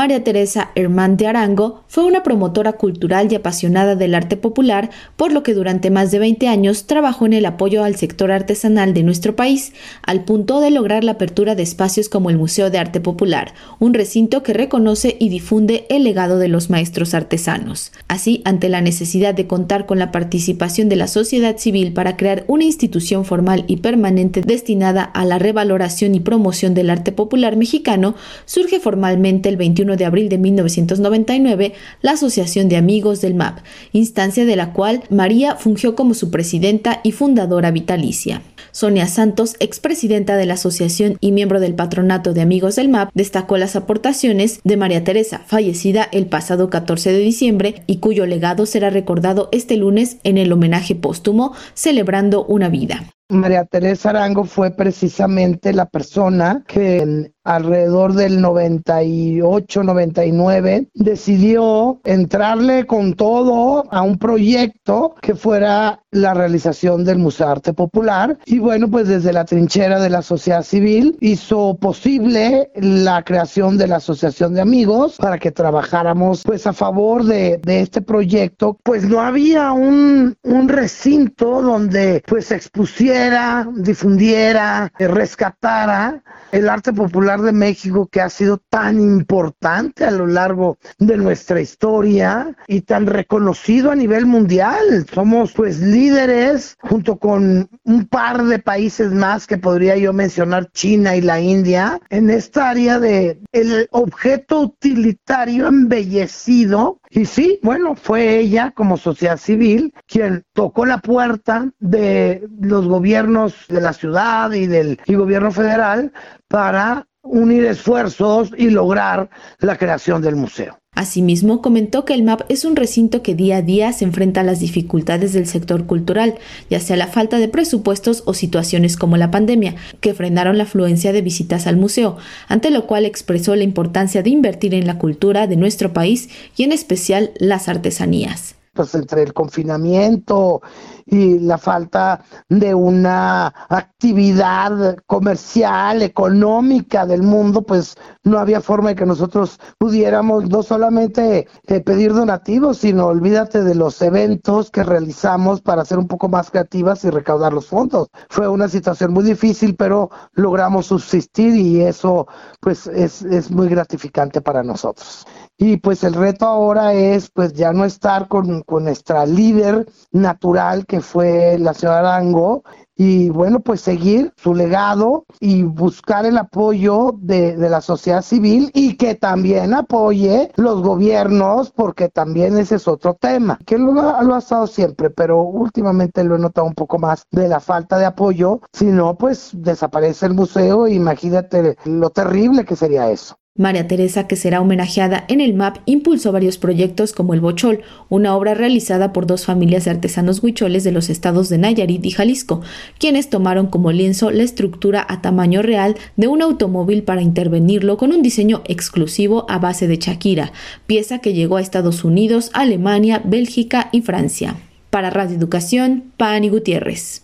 María Teresa Hermán de Arango fue una promotora cultural y apasionada del arte popular, por lo que durante más de 20 años trabajó en el apoyo al sector artesanal de nuestro país, al punto de lograr la apertura de espacios como el Museo de Arte Popular, un recinto que reconoce y difunde el legado de los maestros artesanos. Así, ante la necesidad de contar con la participación de la sociedad civil para crear una institución formal y permanente destinada a la revaloración y promoción del arte popular mexicano, surge formalmente el 21 de abril de 1999 la Asociación de Amigos del MAP, instancia de la cual María fungió como su presidenta y fundadora vitalicia. Sonia Santos, expresidenta de la asociación y miembro del patronato de amigos del MAP, destacó las aportaciones de María Teresa, fallecida el pasado 14 de diciembre y cuyo legado será recordado este lunes en el homenaje póstumo celebrando una vida. María Teresa Arango fue precisamente la persona que alrededor del 98, 99 decidió entrarle con todo a un proyecto que fuera la realización del Museo Arte Popular. Y bueno pues desde la trinchera de la sociedad civil hizo posible la creación de la asociación de amigos para que trabajáramos pues a favor de, este proyecto. Pues no había un, recinto donde pues se difundiera, rescatara el arte popular de México que ha sido tan importante a lo largo de nuestra historia y tan reconocido a nivel mundial. Somos pues líderes junto con un par de países más que podría yo mencionar, China y la India, en esta área de el objeto utilitario embellecido y sí, bueno, fue ella como sociedad civil quien tocó la puerta de los gobiernos de la ciudad y del y gobierno federal para unir esfuerzos y lograr la creación del museo. Asimismo, comentó que el MAP es un recinto que día a día se enfrenta a las dificultades del sector cultural, ya sea la falta de presupuestos o situaciones como la pandemia, que frenaron la afluencia de visitas al museo, ante lo cual expresó la importancia de invertir en la cultura de nuestro país y en especial las artesanías pues entre el confinamiento y la falta de una actividad comercial, económica del mundo, pues no había forma de que nosotros pudiéramos no solamente eh, pedir donativos, sino olvídate de los eventos que realizamos para ser un poco más creativas y recaudar los fondos. Fue una situación muy difícil, pero logramos subsistir y eso pues es, es muy gratificante para nosotros. Y pues el reto ahora es pues ya no estar con, con nuestra líder natural que fue la señora Arango y bueno pues seguir su legado y buscar el apoyo de, la sociedad civil y que también apoye los gobiernos porque también ese es otro tema que lo, lo ha estado siempre pero últimamente lo he notado un poco más de la falta de apoyo. Si no pues desaparece el museo imagínate lo terrible que sería eso María Teresa, que será homenajeada en el MAP, impulsó varios proyectos como el Bochol, una obra realizada por dos familias de artesanos huicholes de los estados de Nayarit y Jalisco, quienes tomaron como lienzo la estructura a tamaño real de un automóvil para intervenirlo con un diseño exclusivo a base de Shakira, pieza que llegó a Estados Unidos, Alemania, Bélgica y Francia. Para Radio Educación, Pani Gutiérrez.